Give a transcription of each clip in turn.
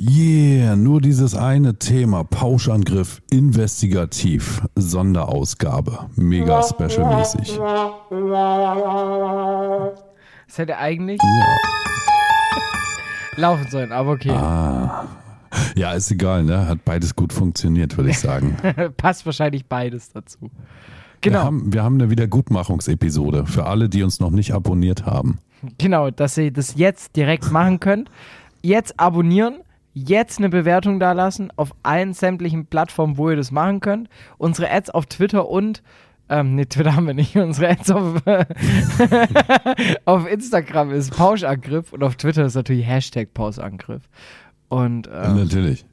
Yeah, nur dieses eine Thema, Pauschangriff, investigativ, Sonderausgabe, mega special-mäßig. Das hätte eigentlich Ja. laufen sollen, aber okay. Ah. Ja, ist egal, ne? Hat beides gut funktioniert, würde ich sagen. Passt wahrscheinlich beides dazu. Wir Genau, haben, wir haben eine Wiedergutmachungsepisode für alle, die uns noch nicht abonniert haben. genau, dass ihr das jetzt direkt machen könnt. Jetzt abonnieren, jetzt eine Bewertung da lassen auf allen sämtlichen Plattformen, wo ihr das machen könnt. Unsere Ads auf Twitter und ähm, nee, Twitter haben wir nicht. Unsere Ads auf, auf Instagram ist Pauschangriff und auf Twitter ist natürlich Hashtag Pauschangriff. Und ähm, Natürlich.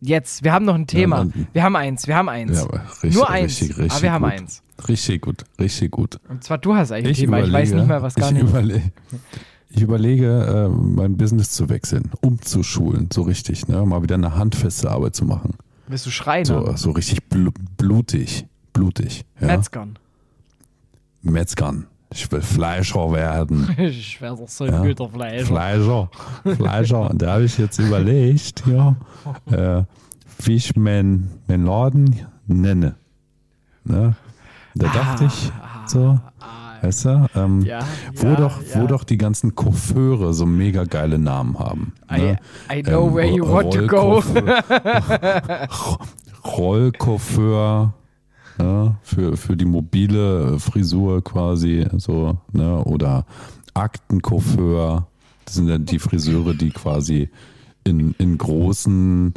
jetzt, wir haben noch ein Thema. wir haben eins, wir haben eins. Ja, richtig, Nur eins, richtig, richtig aber wir haben gut. eins. Richtig gut, richtig gut. Und zwar du hast eigentlich ein Thema, ich weiß nicht mehr, was gar ich nicht. Überle ich überlege, äh, mein Business zu wechseln, umzuschulen, so richtig, ne? mal wieder eine handfeste Arbeit zu machen. Bist du Schreiner? So, so richtig blu blutig, blutig. Ja? Metzgern. Metzgern. Ich will Fleischer werden. Ich doch so ein Ja. guter Fleisch. Fleischer. Fleischer. Und da habe ich jetzt überlegt, ja, äh, wie ich meinen mein Laden nenne. Ne? Da dachte ich so, weißt du, ähm, Ja, wo, ja, doch, ja. wo doch die ganzen Coiffeure so mega geile Namen haben. I, Ne? I know Ähm, where you want to go. Rollcoiffeur ne, für, für die mobile Frisur quasi so, ne, oder Aktencoiffeur. Das sind dann die Friseure, die quasi in, in großen,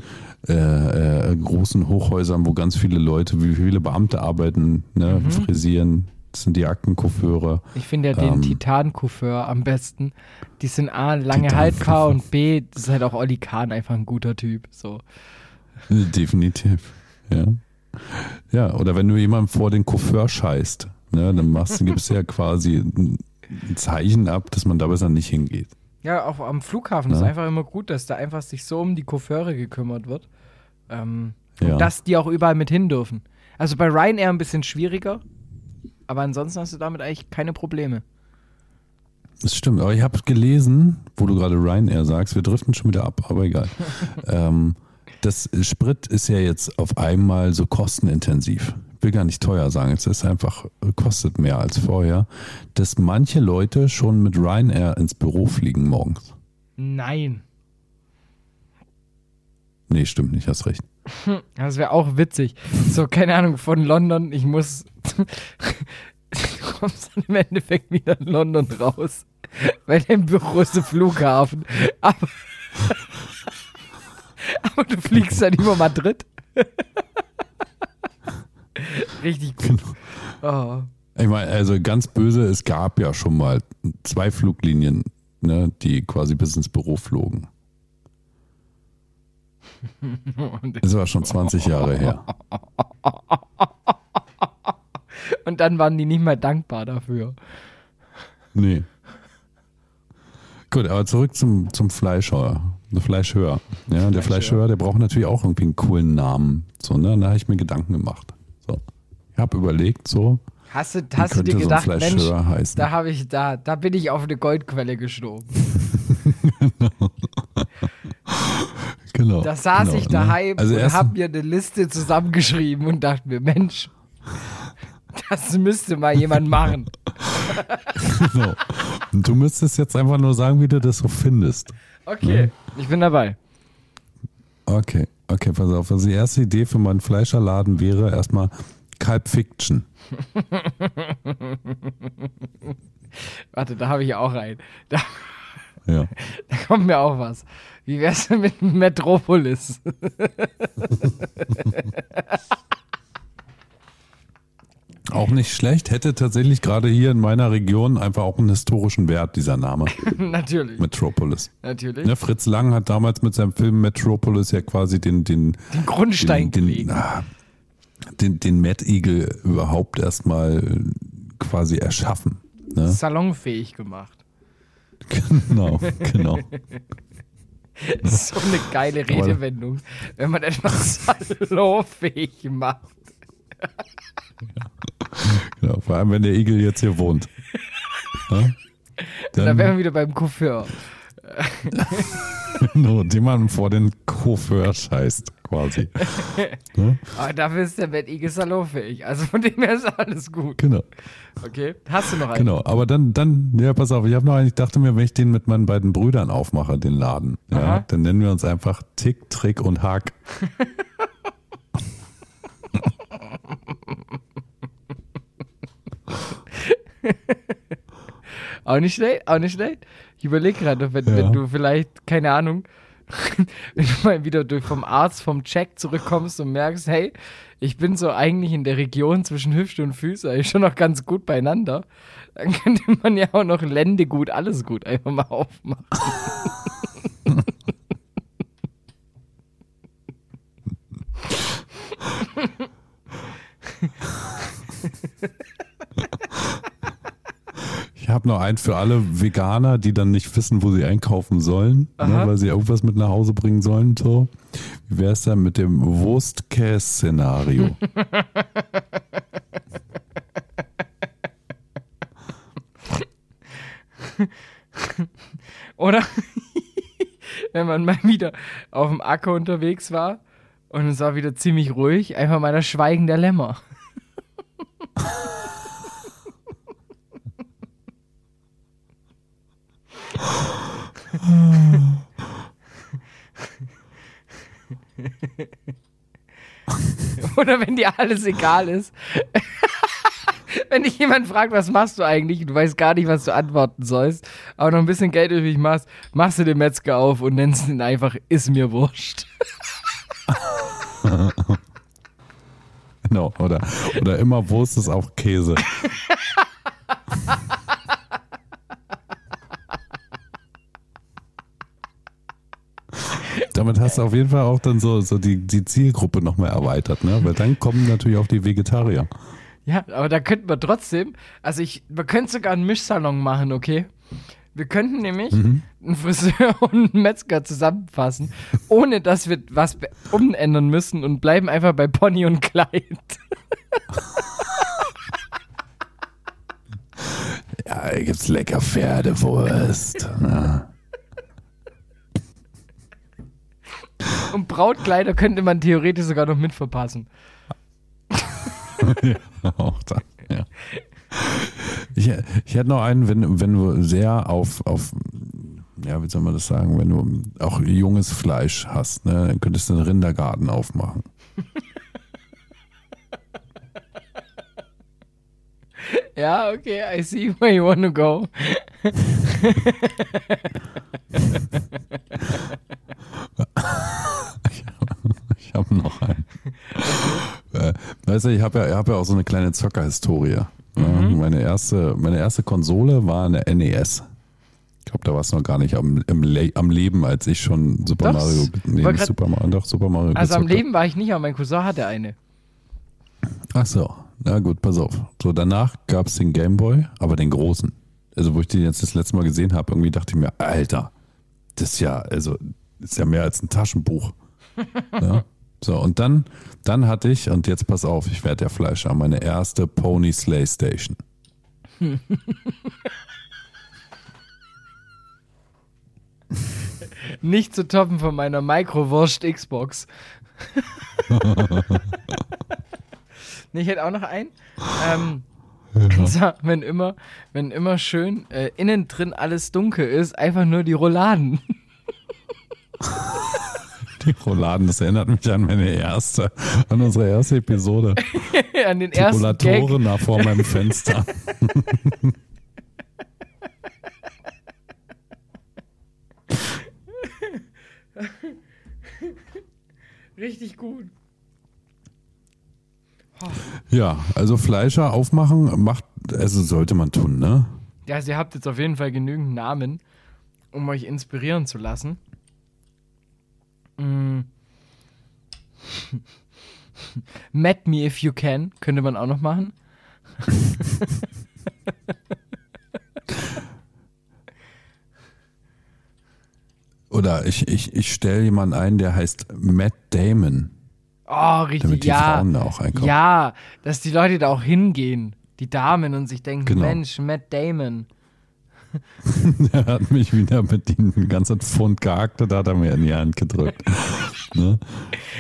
äh, äh, großen Hochhäusern, wo ganz viele Leute, wie viele Beamte arbeiten, ne, Mhm. frisieren. Sind die Aktencoiffeure. Ich finde ja den Ähm, Titan-Coiffeur am besten. Die sind A, lange haltbar und B, das ist halt auch Olli Kahn einfach ein guter Typ. So. Definitiv, ja. Ja, oder wenn du jemandem vor den Coiffeur scheißt, ne, dann machst du, gibst du ja quasi ein Zeichen ab, dass man da besser nicht hingeht. Ja, auch am Flughafen ist Ja. einfach immer gut, dass da einfach sich so um die Coiffeure gekümmert wird. Ähm, Ja. Und dass die auch überall mit hin dürfen. Also bei Ryanair ein bisschen schwieriger, aber ansonsten hast du damit eigentlich keine Probleme. Das stimmt, aber ich habe gelesen, wo du gerade Ryanair sagst, wir driften schon wieder ab, aber egal. ähm, das Sprit ist ja jetzt auf einmal so kostenintensiv. Ich will gar nicht teuer sagen, es ist einfach, kostet mehr als vorher, dass manche Leute schon mit Ryanair ins Büro fliegen morgens. Nein. Nee, stimmt nicht, hast recht. Das wäre auch witzig. So, keine Ahnung, von London, ich muss. du kommst dann im Endeffekt wieder in London raus. Weil dein Büro ist der Flughafen. Aber, aber du fliegst dann über Madrid. Richtig gut. Oh. Ich meine, also ganz böse, es gab ja schon mal zwei Fluglinien, ne, die quasi bis ins Büro flogen. Das war schon 20 Jahre her. Und dann waren die nicht mal dankbar dafür. Nee. Gut, aber zurück zum, zum Fleischheuer. Der Fleischhörer. Ja, der Fleischhörer, der braucht natürlich auch irgendwie einen coolen Namen. So, ne? Da habe ich mir Gedanken gemacht. So. Ich habe überlegt, so, Hast du, hast du dir so gedacht, Mensch, Fleischhörer heißen? da habe ich, da, da bin ich auf eine Goldquelle gestoßen. genau. Da saß genau, ich daheim Also und habe mir eine Liste zusammengeschrieben und dachte mir, Mensch, das müsste mal jemand machen. genau. Und du müsstest jetzt einfach nur sagen, wie du das so findest. Okay, ich bin dabei. Okay, okay, pass auf. Also die erste Idee für meinen Fleischerladen wäre erstmal Kalb Fiction. Warte, da habe ich auch einen. Da, Ja. da kommt mir auch was. Wie wär's denn mit Metropolis? Auch nicht schlecht. Hätte tatsächlich gerade hier in meiner Region einfach auch einen historischen Wert, dieser Name. natürlich, Metropolis. natürlich. Ne, Fritz Lang hat damals mit seinem Film Metropolis ja quasi den, den, Den Grundstein den, gelegt. den, ah, den, den Mad Eagle überhaupt erstmal quasi erschaffen. Ne? Salonfähig gemacht. Genau, genau. So eine geile Redewendung, wenn man etwas salonfähig macht. genau. Vor allem, wenn der Igel jetzt hier wohnt. Ne? Da Dann, wären wir wieder beim Coiffeur. no, den man vor den Coiffeur scheißt, quasi. Ne? Aber dafür ist der Bad Eagle salonfähig. Also von dem her ist alles gut. Genau. Okay. Hast du noch einen? Genau, aber dann, dann, ja, pass auf, ich habe noch einen, ich dachte mir, wenn ich den mit meinen beiden Brüdern aufmache, den Laden, ja, dann nennen wir uns einfach Tick, Trick und Hack. Auch nicht schlecht, auch nicht schlecht. Ich überlege gerade, wenn, Ja. wenn du vielleicht, keine Ahnung, wenn du mal wieder durch vom Arzt vom Check zurückkommst und merkst, hey, ich bin so eigentlich in der Region zwischen Hüfte und Füße eigentlich schon noch ganz gut beieinander, dann könnte man ja auch noch Lände gut, alles gut einfach mal aufmachen. Ich habe noch einen für alle Veganer, die dann nicht wissen, wo sie einkaufen sollen, ne, weil sie irgendwas mit nach Hause bringen sollen. So. Wie wäre es dann mit dem Wurstkäse-Szenario? Oder wenn man mal wieder auf dem Acker unterwegs war und es war wieder ziemlich ruhig, einfach mal das Schweigen der Lämmer. Oder wenn dir alles egal ist. wenn dich jemand fragt, was machst du eigentlich, und du weißt gar nicht, was du antworten sollst, aber noch ein bisschen Geld übrig machst, machst du den Metzger auf und nennst ihn einfach, ist mir wurscht. genau, oder, oder immer Wurst ist auch Käse. Damit hast du auf jeden Fall auch dann so, so die, die Zielgruppe nochmal erweitert, ne? Weil dann kommen natürlich auch die Vegetarier. Ja, aber da könnten wir trotzdem, also ich, wir könnten sogar einen Mischsalon machen, okay? Wir könnten nämlich Mhm. einen Friseur und einen Metzger zusammenfassen, ohne dass wir was umändern müssen und bleiben einfach bei Pony und Kleid. Ja, hier gibt's lecker Pferdewurst. ne? Und Brautkleider könnte man theoretisch sogar noch mitverpassen. ja, auch da, ja. Ich, ich hätte noch einen, wenn, wenn du sehr auf, auf, ja, wie soll man das sagen, wenn du auch junges Fleisch hast, ne, dann könntest du einen Rindergarten aufmachen. Ja, okay, I see where you wanna go. Ich habe noch einen. äh, weißt du, ich habe ja, ich hab ja auch so eine kleine Zockerhistorie. Ja, meine, erste, meine erste Konsole war eine NES. Ich glaube, da warst du noch gar nicht am, Le am Leben, als ich schon Super Doch, Mario, nee, grad- Super Mario, doch Super Mario Also am. Leben war ich nicht, aber mein Cousin hatte eine. Ach so, na gut, pass auf. So, danach gab es den Gameboy, aber den großen. Also, wo ich den jetzt das letzte Mal gesehen habe, irgendwie dachte ich mir, Alter, das ist ja, also, das ist ja mehr als ein Taschenbuch. ja? So, und dann, dann hatte ich, und jetzt pass auf, ich werde der Fleischer, meine erste Pony Slay Station. Nicht zu toppen von meiner Mikrowurst Xbox. nee, ich hätte auch noch einen. Ähm, zwar, wenn immer, wenn immer schön äh, innen drin alles dunkel ist, einfach nur die Rouladen. Die Rouladen, das erinnert mich an meine erste, an unsere erste Episode. An den ersten Gag. Rollatoren da vor meinem Fenster. Richtig gut. Ja, also Fleischer aufmachen macht, also sollte man tun, ne? Ja, also ihr habt jetzt auf jeden Fall genügend Namen, um euch inspirieren zu lassen. Mm. Mad Me If You Can könnte man auch noch machen. Oder ich, ich, ich stelle jemanden ein, der heißt Matt Damon, Oh, richtig, damit die ja. Frauen da auch einkaufen. Ja, dass die Leute da auch hingehen, die Damen, und sich denken, Genau. Mensch, Matt Damon. er hat mich wieder mit dem ganzen Pfund gehackte, da hat er mir in die Hand gedrückt. ne?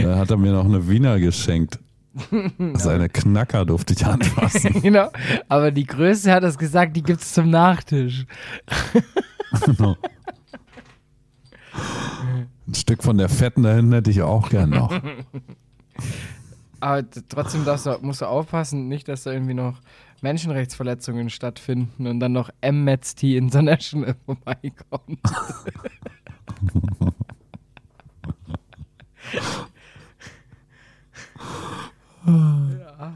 Da hat er mir noch eine Wiener geschenkt. Seine Knacker durfte ich anfassen. genau. Aber die Größe hat es gesagt, die gibt es zum Nachtisch. Genau. Ein Stück von der Fetten dahin hätte ich auch gern noch. Aber trotzdem du, musst du aufpassen, nicht, dass da irgendwie noch Menschenrechtsverletzungen stattfinden und dann noch Amnesty International vorbeikommt. ja.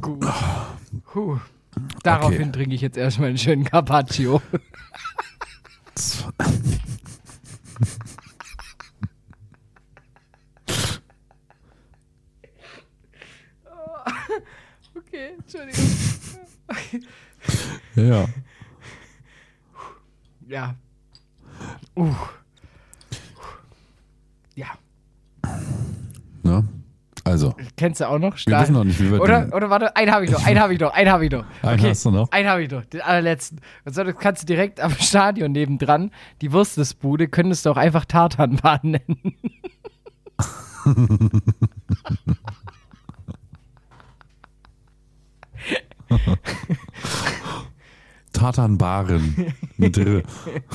Gut. Puh. Daraufhin Okay. trinke ich jetzt erstmal einen schönen Carpaccio. Okay, Entschuldigung. Ja. Ja. Uh. Ja. Ne? Also, Kennst du auch noch? wir Stahl- wissen noch nicht, wie wir Oder, oder warte, einen habe ich noch, einen habe ich noch, einen habe ich noch. Einen hast du noch? Einen habe ich noch, den allerletzten. Und so, das kannst du direkt am Stadion nebendran, die Wurstesbude, könntest du auch einfach Tartanbahn nennen. Tatanbaren mit R.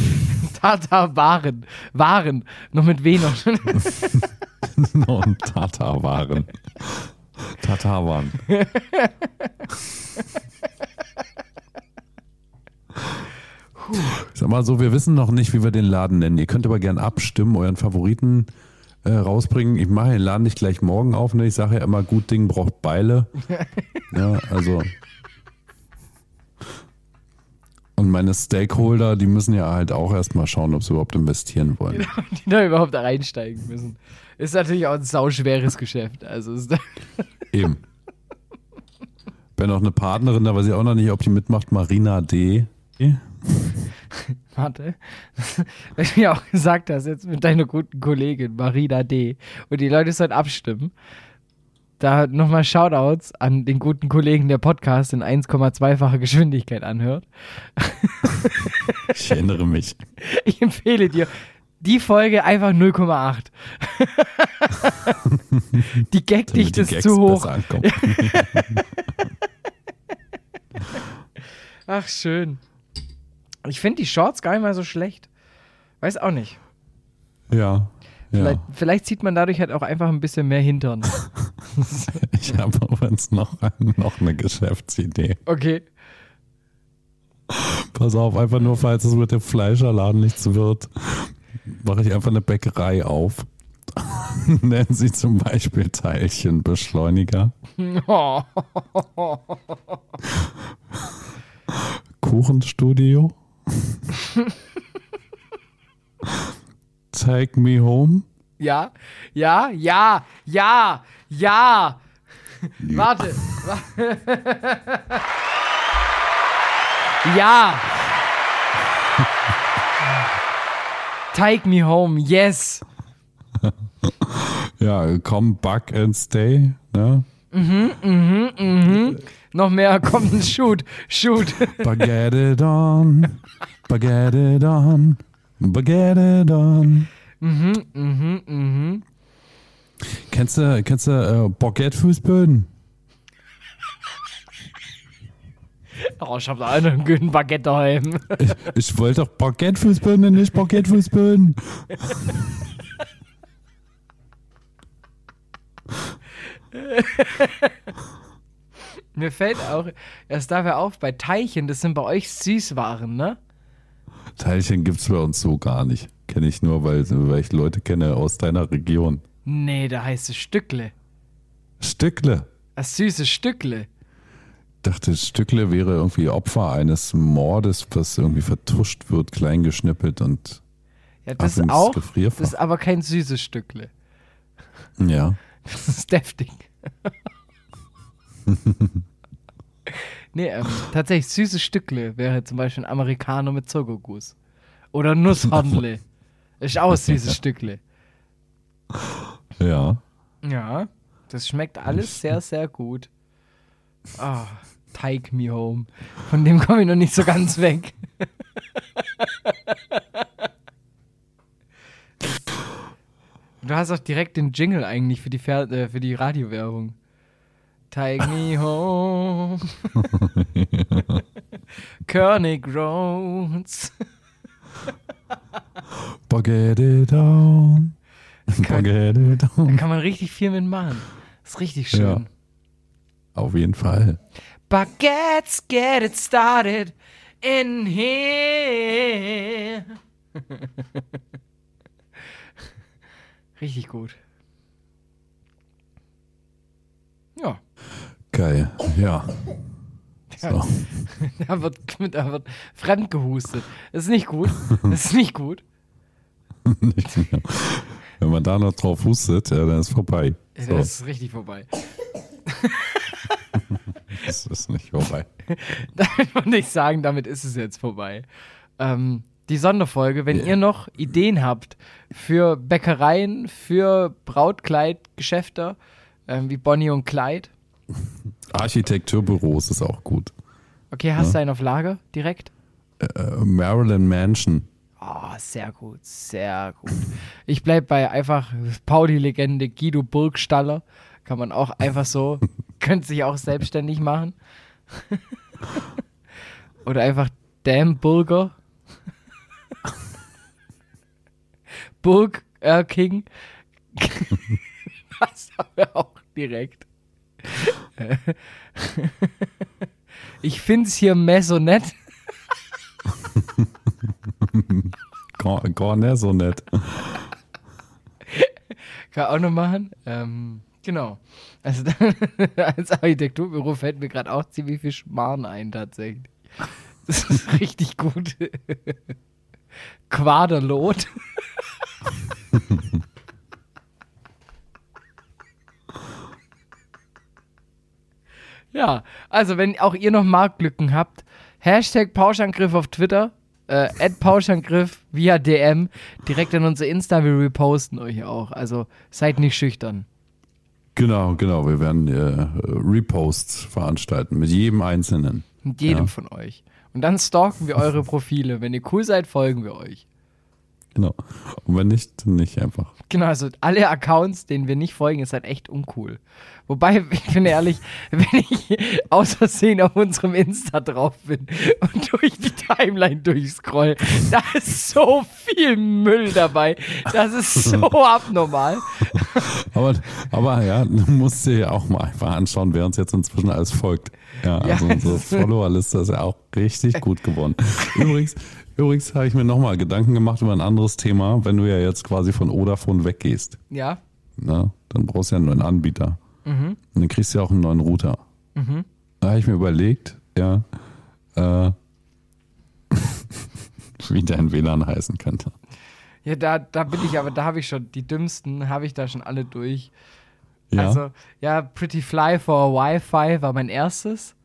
Tartarwaren. Waren. Noch mit W noch. und Tatarwaren. Tatarwan. Sag mal so, wir wissen noch nicht, wie wir den Laden nennen. Ihr könnt aber gern abstimmen, euren Favoriten äh, rausbringen. Ich mache den Laden nicht gleich morgen auf. Ne? Ich sage ja immer, gut Ding braucht Beile. ja, also. Meine Stakeholder, die müssen ja halt auch erstmal schauen, ob sie überhaupt investieren wollen. die da überhaupt reinsteigen müssen. Ist natürlich auch ein sauschweres Geschäft. Also Eben. Wenn noch eine Partnerin, da weiß ich auch noch nicht, ob die mitmacht, Marina D. Warte. Weil du ja auch gesagt hast, jetzt mit deiner guten Kollegin Marina D. Und die Leute sollen abstimmen. Da nochmal Shoutouts an den guten Kollegen, der Podcast in 1,2-facher Geschwindigkeit anhört. Ich erinnere mich. Ich empfehle dir die Folge einfach 0,8. die Gagdichte ist zu hoch. Ach, schön. Ich finde die Shorts gar nicht mal so schlecht. Weiß auch nicht. Ja. Vielleicht, ja. vielleicht sieht man dadurch halt auch einfach ein bisschen mehr Hintern. Ich habe übrigens noch, noch eine Geschäftsidee. Okay. Pass auf, einfach nur, falls es mit dem Fleischerladen nichts wird, mache ich einfach eine Bäckerei auf. Nennen sie zum Beispiel Teilchenbeschleuniger. Kuchenstudio. Take me home. Ja, ja, ja, ja, ja. Warte. wa- ja. Take me home, yes. Ja, come back and stay. Ne? Noch mehr, kommt, shoot, shoot. Baguette it on. Baguette it on. Baguette on. mhm, mhm, mhm. Kennst du, kennst du äh, Baguette-Fußböden? Oh, ich hab da einen guten Baguette daheim. Ich, ich wollte doch Baguette-Fußböden nicht Baguette-Fußböden. Mir fällt auch erst dafür auf, bei Teilchen, das sind bei euch Süßwaren, ne? Teilchen gibt's bei uns so gar nicht. Kenne ich nur, weil, weil ich Leute kenne aus deiner Region. Nee, da heißt es Stückle. Stückle. Das süße Stückle. dachte, Stückle wäre irgendwie Opfer eines Mordes, was irgendwie vertuscht wird, klein geschnippelt und Ja, das ist auch. Das ist aber kein süßes Stückle. ja. Das ist deftig. Nee, ähm, tatsächlich süße Stückle wäre zum Beispiel ein Americano mit Zuckerguss. Oder Nusshondle. Ist auch süßes Stückle. Ja. Ja, das schmeckt alles sehr, sehr gut. Ah, Take Me Home. Von dem komme ich noch nicht so ganz weg. du hast auch direkt den Jingle eigentlich für die, Fer äh, für die Radiowerbung. Take me home. König Roads. Forget it down. Kann- Forget it Da down. kann man richtig viel mitmachen. ist richtig schön. Ja. Auf jeden Fall. Baguettes, get it started in here. Richtig gut. Ja, Geil. Ja. So. da wird, da wird fremd gehustet. Das ist nicht gut. Das ist nicht gut. Nicht mehr. Wenn man da noch drauf hustet, ja, dann ist vorbei. So, Das ist richtig vorbei. das ist nicht vorbei. Damit wollte ich sagen, damit ist es jetzt vorbei. Ähm, die Sonderfolge, wenn Ja. ihr noch Ideen habt für Bäckereien, für Brautkleidgeschäfte, ähm, wie Bonnie und Clyde. Architekturbüros ist auch gut. Okay, hast Ja. du einen auf Lager direkt? Äh, Marilyn Mansion. Oh, sehr gut, sehr gut. Ich bleib bei einfach Pauli-Legende Guido Burgstaller. Kann man auch einfach so, könnte sich auch selbstständig machen. Oder einfach Damn Burger. Burg äh, King. Das haben wir auch direkt. Ich find's hier Maisonette. Gar, gar nicht so nett. Kann auch noch machen. Ähm, genau. Also als Architekturbüro fällt mir gerade auch ziemlich viel Schmarrn ein, tatsächlich. Das ist richtig gut. Quaderlot. ja, also wenn auch ihr noch Marktlücken habt, Hashtag Pauschangriff auf Twitter, äh, Pauschangriff via DM, direkt an unser Insta, wir reposten euch auch. Also seid nicht schüchtern. Genau, genau. Wir werden äh, Reposts veranstalten mit jedem Einzelnen. Mit jedem Ja. von euch. Und dann stalken wir eure Profile. Wenn ihr cool seid, folgen wir euch. Genau. Und wenn nicht, dann nicht einfach. Genau, also alle Accounts, denen wir nicht folgen, ist halt echt uncool. Wobei, ich bin ehrlich, wenn ich aus Versehen auf unserem Insta drauf bin und durch die Timeline durchscroll, da ist so viel Müll dabei. Das ist so abnormal. Aber, aber ja, du musst dir ja auch mal einfach anschauen, wer uns jetzt inzwischen alles folgt. Ja, Ja, also unsere das- Followerliste ist ja auch richtig gut geworden. Übrigens, übrigens habe ich mir nochmal Gedanken gemacht über ein anderes Thema, wenn du ja jetzt quasi von Vodafone weggehst. Ja, Ne? Dann brauchst du ja einen neuen Anbieter. Und dann kriegst du ja auch einen neuen Router. Da habe ich mir überlegt, ja, äh, wie dein WLAN heißen könnte. ja da, da bin ich aber, da habe ich schon, die dümmsten habe ich da schon alle durch. Ja, Also, ja, Pretty Fly for Wi-Fi war mein erstes.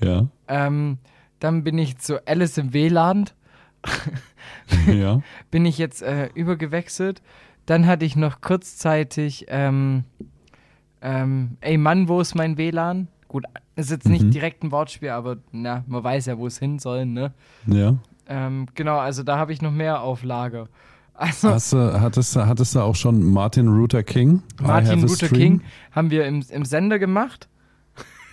ja, Ähm, dann bin ich zu Alice im WLAN. ja. bin ich jetzt äh, übergewechselt. Dann hatte ich noch kurzzeitig, ähm, ähm, ey Mann, wo ist mein WLAN? Gut, ist jetzt nicht Mhm. direkt ein Wortspiel, aber na, man weiß ja, wo es hin soll, ne? ja. Ähm, genau, also da habe ich noch mehr auf Lager. Also Hast du, hattest, du- hattest du auch schon Martin Luther King? I Martin Luther stream? King haben wir im, im Sender gemacht.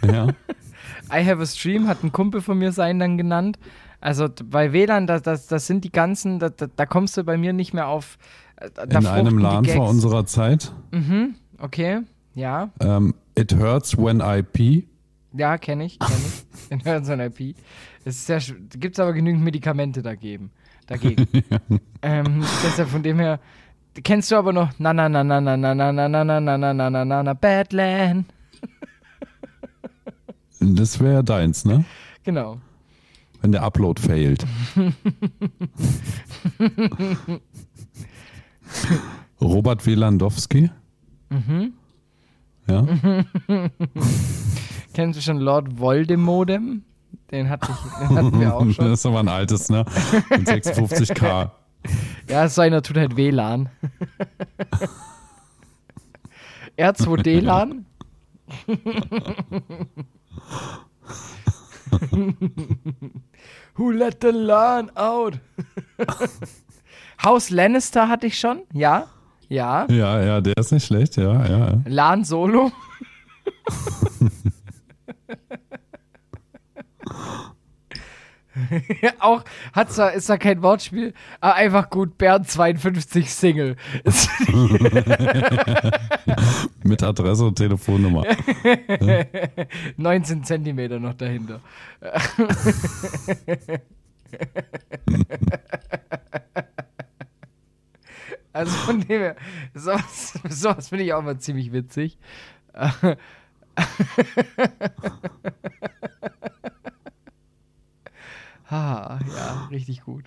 Ja, I have a stream hat ein Kumpel von mir sein dann genannt. Also bei WLAN, das, das, das sind die ganzen, da, da, da kommst du bei mir nicht mehr auf. äh, in einem LAN vor unserer Zeit. Mhm, okay, ja. Ähm, It hurts when I pee. Ja, kenne ich, kenne ich. In Hören IP. Es ist sehr, gibt es aber genügend Medikamente dagegen. Dagegen. ähm, deshalb von dem her, kennst du aber noch na na na na na na na na na na na na na na na na Badland. Das wäre deins, ne? Genau. Wenn der Upload failt. Robert Wielandowski. Mhm. Ja. Kennst du schon Lord Voldemodem? Den, hatte ich, den hatten wir auch Das schon. ist aber ein altes, ne? Mit 56k. Ja, so einer tut halt WLAN. R2D-LAN? Who let the LAN out? Haus Lannister hatte ich schon, ja. Ja. Ja, ja, der ist nicht schlecht, ja, ja. ja. LAN Solo. auch hat's da, ist da kein Wortspiel, aber einfach gut, Bernd 52 Single. Mit Adresse und Telefonnummer. 19 Zentimeter noch dahinter. also von dem her, sowas, sowas finde ich auch mal ziemlich witzig. Ha, ja, richtig gut.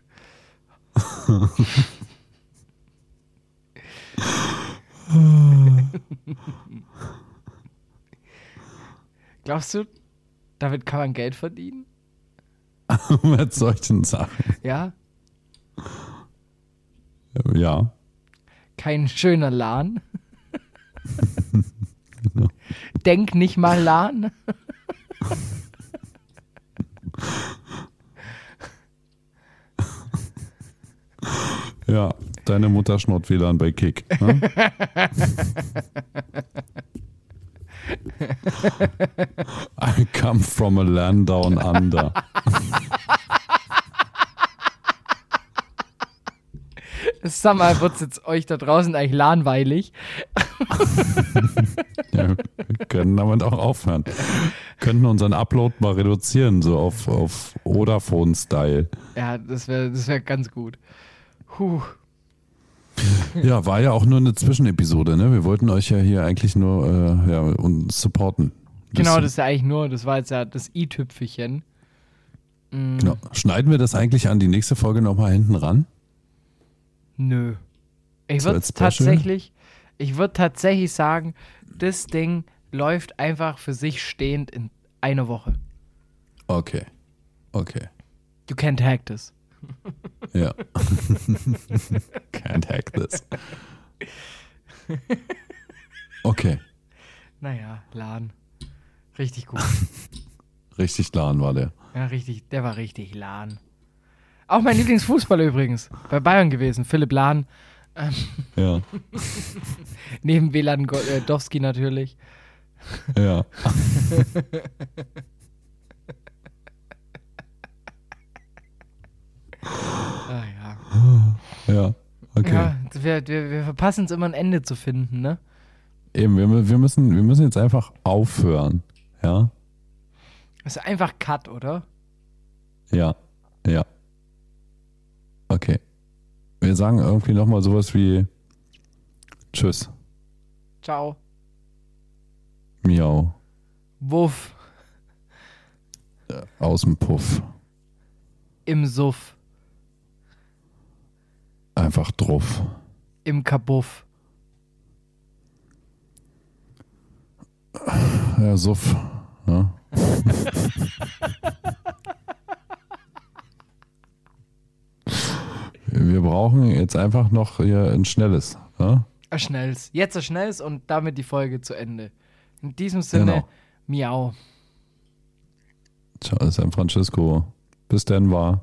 Glaubst du, damit kann man Geld verdienen? Mit solchen Sachen. Ja? Ja. Kein schöner Lahn. Denk nicht mal Lahn. Ja, deine Mutter schnurrt WLAN bei Kick. Ne? I come from a land down under. Sag mal, wird's jetzt euch da draußen eigentlich lahnweilig? Ja, wir können damit auch aufhören. Könnten unseren Upload mal reduzieren, so auf, auf Vodafone-Style. Ja, das wäre das wär ganz gut. Puh. Ja, war ja auch nur eine Zwischenepisode, ne? Wir wollten euch ja hier eigentlich nur äh, ja, uns supporten. Genau, das ist ja eigentlich nur, das war jetzt ja das i-Tüpfelchen. Mm, Genau. Schneiden wir das eigentlich an die nächste Folge nochmal hinten ran? Nö. Ich würde tatsächlich, ich würde tatsächlich sagen, das Ding läuft einfach für sich stehend in einer Woche. Okay. Okay. You can't hack this. Ja. Can't hack this. Okay. Naja, Laden. Richtig gut. Richtig laden war der. Ja, richtig, der war richtig Lahn. Auch mein Lieblingsfußballer übrigens. Bei Bayern gewesen, Philipp Lahn. Ja. Neben Velan äh, Dowski natürlich. Ja. Ah, ja. Ja. Okay. Ja, wir, wir, wir verpassen es immer ein Ende zu finden, ne? Eben, wir, wir, müssen, wir müssen jetzt einfach aufhören. Ja. Das ist einfach Cut, oder? Ja. Ja. Okay. Wir sagen irgendwie nochmal sowas wie Tschüss. Ciao. Miau. Wuff. Aus dem Puff. Im Suff. Einfach drauf. Im Kabuff. Ja, Suff. Ja. Wir brauchen jetzt einfach noch hier ein schnelles. Ja? Ein Schnells. Jetzt ein Schnells und damit die Folge zu Ende. In diesem Sinne, Genau. miau. Ciao, San Francisco. Bis dann war.